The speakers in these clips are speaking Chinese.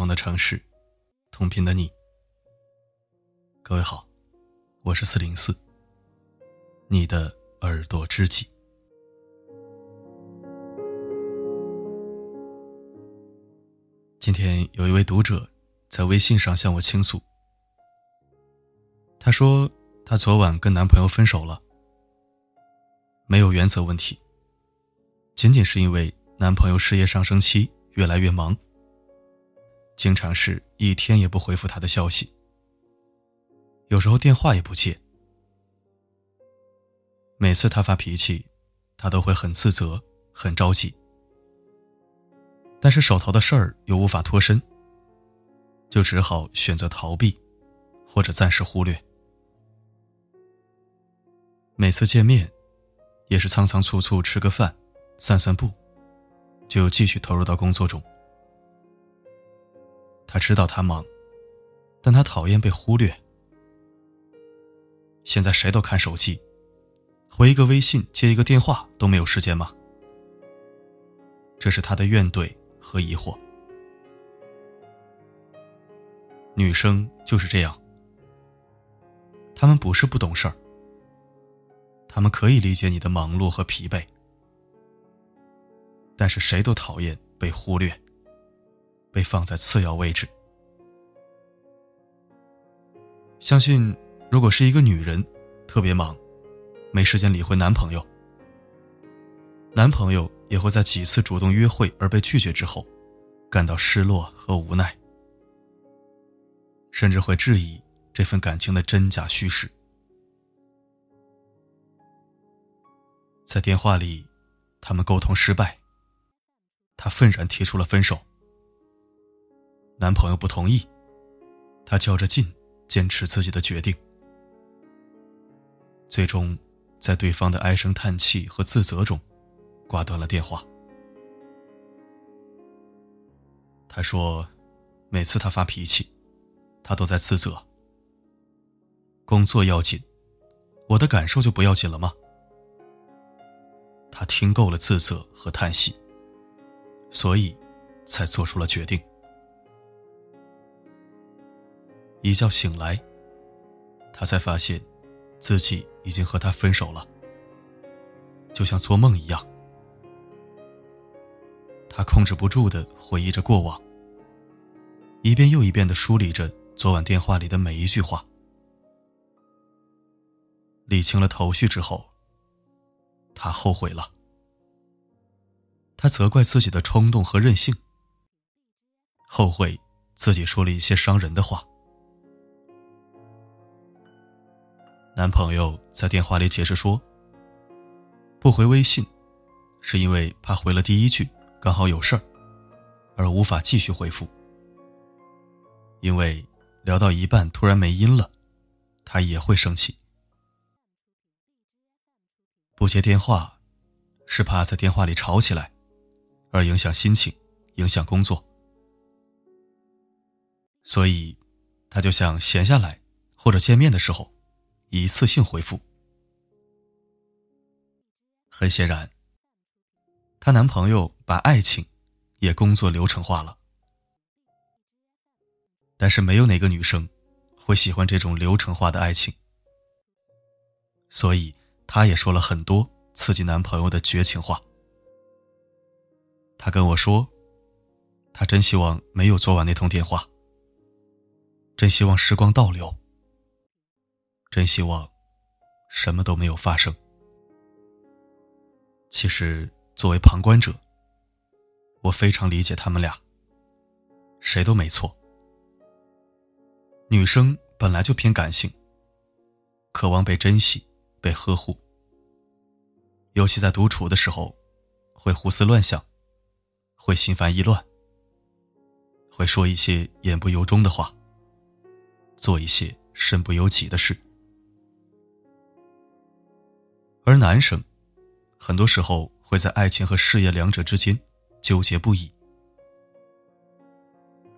同的城市，同频的你。各位好，我是四零四，你的耳朵知己。今天有一位读者在微信上向我倾诉，她说她昨晚跟男朋友分手了，没有原则问题，仅仅是因为男朋友事业上升期，越来越忙。经常是一天也不回复他的消息，有时候电话也不接。每次他发脾气，他都会很自责、很着急，但是手头的事儿又无法脱身，就只好选择逃避，或者暂时忽略。每次见面，也是仓仓促促吃个饭、散散步，就继续投入到工作中。他知道他忙，但他讨厌被忽略。现在谁都看手机，回一个微信、接一个电话都没有时间吗？这是他的怨怼和疑惑。女生就是这样，她们不是不懂事儿，她们可以理解你的忙碌和疲惫，但是谁都讨厌被忽略。被放在次要位置。相信，如果是一个女人，特别忙，没时间理会男朋友，男朋友也会在几次主动约会而被拒绝之后，感到失落和无奈，甚至会质疑这份感情的真假虚实。在电话里，他们沟通失败，他愤然提出了分手。男朋友不同意，她较着劲坚持自己的决定，最终在对方的唉声叹气和自责中挂断了电话。他说：“每次他发脾气，他都在自责。工作要紧，我的感受就不要紧了吗？”他听够了自责和叹息，所以才做出了决定。一觉醒来，他才发现，自己已经和他分手了，就像做梦一样。他控制不住的回忆着过往，一遍又一遍的梳理着昨晚电话里的每一句话。理清了头绪之后，他后悔了，他责怪自己的冲动和任性，后悔自己说了一些伤人的话。男朋友在电话里解释说：“不回微信，是因为怕回了第一句刚好有事儿，而无法继续回复。因为聊到一半突然没音了，他也会生气。不接电话，是怕在电话里吵起来，而影响心情，影响工作。所以，他就想闲下来或者见面的时候。”一次性回复。很显然，她男朋友把爱情也工作流程化了。但是没有哪个女生会喜欢这种流程化的爱情，所以她也说了很多刺激男朋友的绝情话。她跟我说，她真希望没有昨晚那通电话，真希望时光倒流。真希望什么都没有发生。其实，作为旁观者，我非常理解他们俩。谁都没错。女生本来就偏感性，渴望被珍惜、被呵护，尤其在独处的时候，会胡思乱想，会心烦意乱，会说一些言不由衷的话，做一些身不由己的事。而男生，很多时候会在爱情和事业两者之间纠结不已，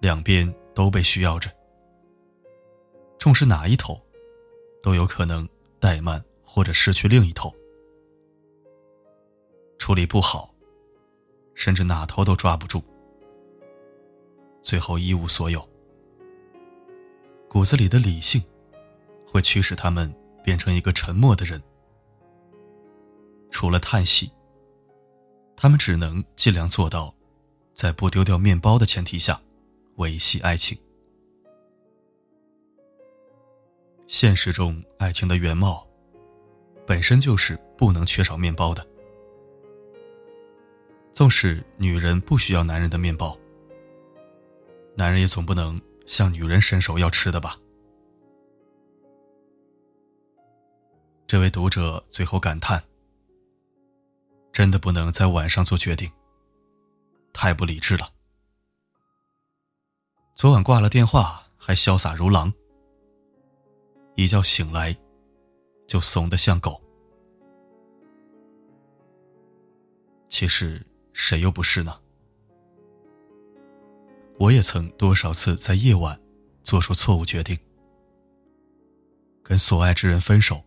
两边都被需要着，重视哪一头，都有可能怠慢或者失去另一头，处理不好，甚至哪头都抓不住，最后一无所有。骨子里的理性，会驱使他们变成一个沉默的人。除了叹息，他们只能尽量做到，在不丢掉面包的前提下，维系爱情。现实中，爱情的原貌，本身就是不能缺少面包的。纵使女人不需要男人的面包，男人也总不能向女人伸手要吃的吧？这位读者最后感叹：“真的不能在晚上做决定，太不理智了。昨晚挂了电话还潇洒如狼，一觉醒来就怂得像狗。其实。”谁又不是呢？我也曾多少次在夜晚做出错误决定，跟所爱之人分手，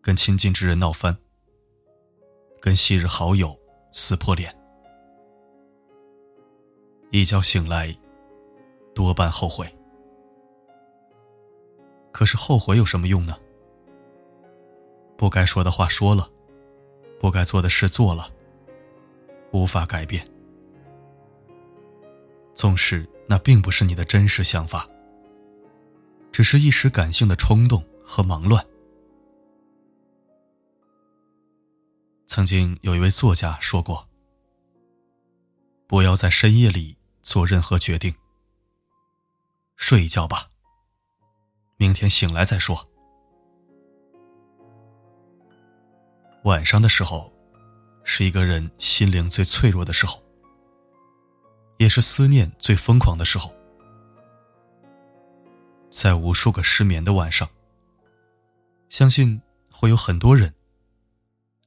跟亲近之人闹翻，跟昔日好友撕破脸，一觉醒来，多半后悔。可是后悔有什么用呢？不该说的话说了，不该做的事做了。无法改变，纵使那并不是你的真实想法，只是一时感性的冲动和忙乱。曾经有一位作家说过：“不要在深夜里做任何决定，睡一觉吧，明天醒来再说。”晚上的时候。是一个人心灵最脆弱的时候，也是思念最疯狂的时候。在无数个失眠的晚上，相信会有很多人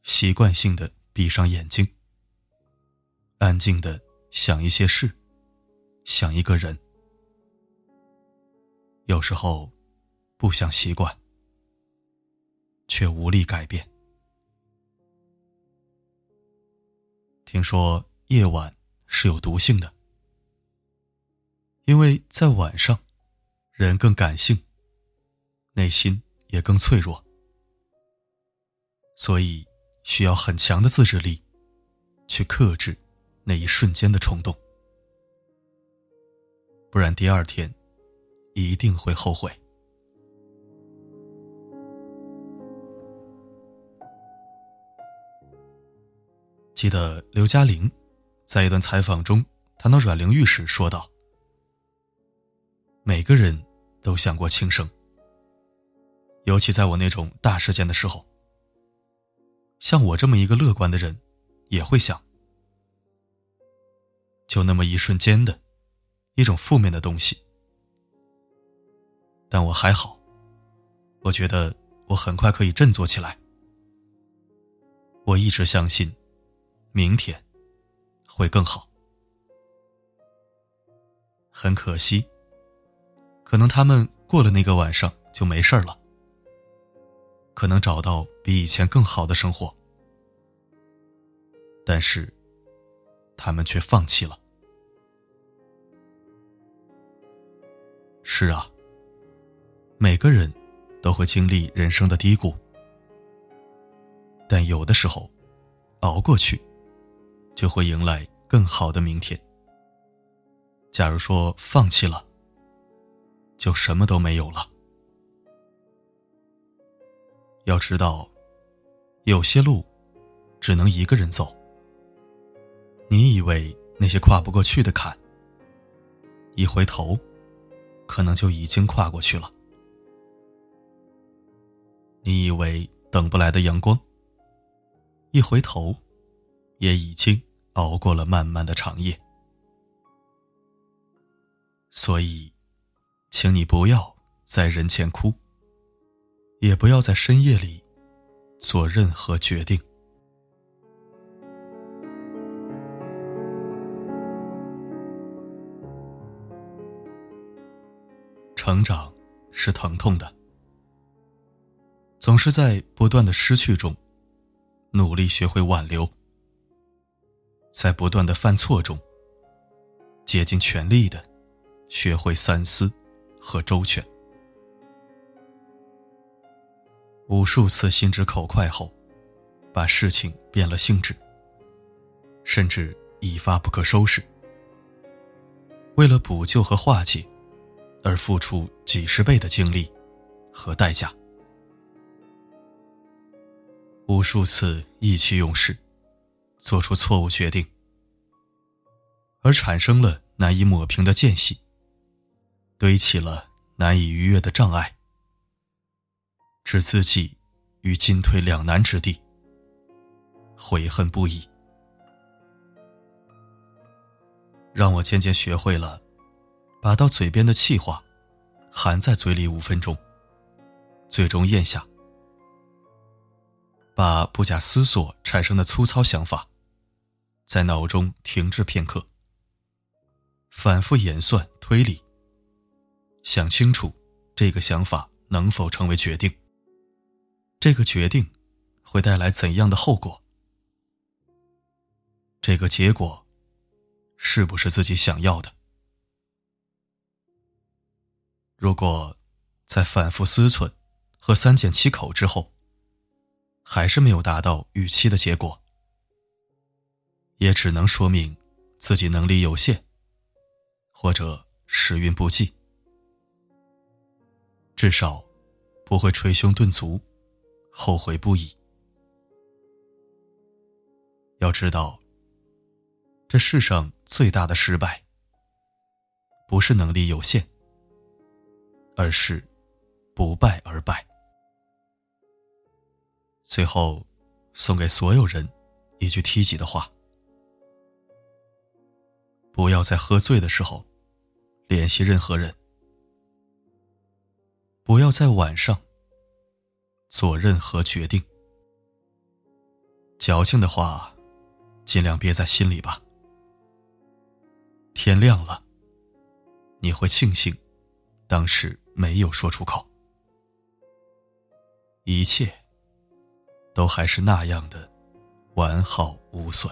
习惯性的闭上眼睛，安静的想一些事，想一个人。有时候不想习惯，却无力改变。听说夜晚是有毒性的，因为在晚上，人更感性，内心也更脆弱，所以需要很强的自制力，去克制那一瞬间的冲动，不然第二天一定会后悔。记得刘嘉玲在一段采访中谈到阮玲玉时说道：“每个人都想过轻生，尤其在我那种大事件的时候。像我这么一个乐观的人，也会想，就那么一瞬间的，一种负面的东西。但我还好，我觉得我很快可以振作起来。我一直相信。”明天会更好。很可惜，可能他们过了那个晚上就没事了，可能找到比以前更好的生活，但是他们却放弃了。是啊，每个人都会经历人生的低谷，但有的时候熬过去。就会迎来更好的明天。假如说放弃了，就什么都没有了。要知道，有些路只能一个人走。你以为那些跨不过去的坎，一回头，可能就已经跨过去了。你以为等不来的阳光，一回头。也已经熬过了漫漫的长夜，所以，请你不要在人前哭，也不要在深夜里做任何决定。成长是疼痛的，总是在不断的失去中，努力学会挽留。在不断的犯错中，竭尽全力的学会三思和周全。无数次心直口快后，把事情变了性质，甚至一发不可收拾。为了补救和化解，而付出几十倍的精力和代价。无数次意气用事，做出错误决定，而产生了难以抹平的间隙，堆起了难以逾越的障碍，置自己于进退两难之地，悔恨不已。让我渐渐学会了，把到嘴边的气话，含在嘴里五分钟，最终咽下。把不假思索产生的粗糙想法，在脑中停滞片刻，反复演算推理，想清楚这个想法能否成为决定，这个决定会带来怎样的后果，这个结果是不是自己想要的？如果在反复思忖和三缄其口之后，还是没有达到预期的结果，也只能说明自己能力有限，或者时运不济，至少不会捶胸顿足，后悔不已。要知道，这世上最大的失败，不是能力有限，而是不败而败。最后，送给所有人一句提己的话：不要在喝醉的时候联系任何人；不要在晚上做任何决定。矫情的话，尽量憋在心里吧。天亮了，你会庆幸当时没有说出口。一切。都还是那样的完好无损。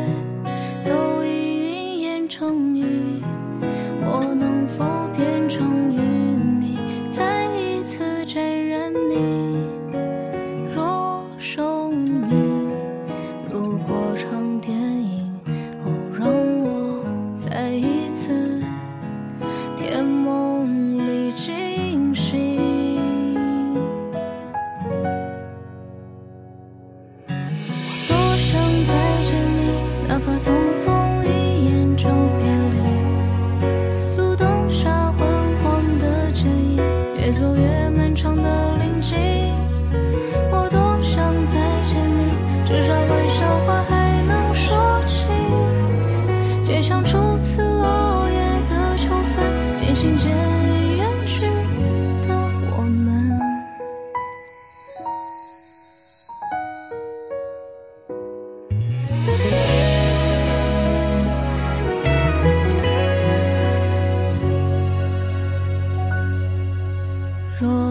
若。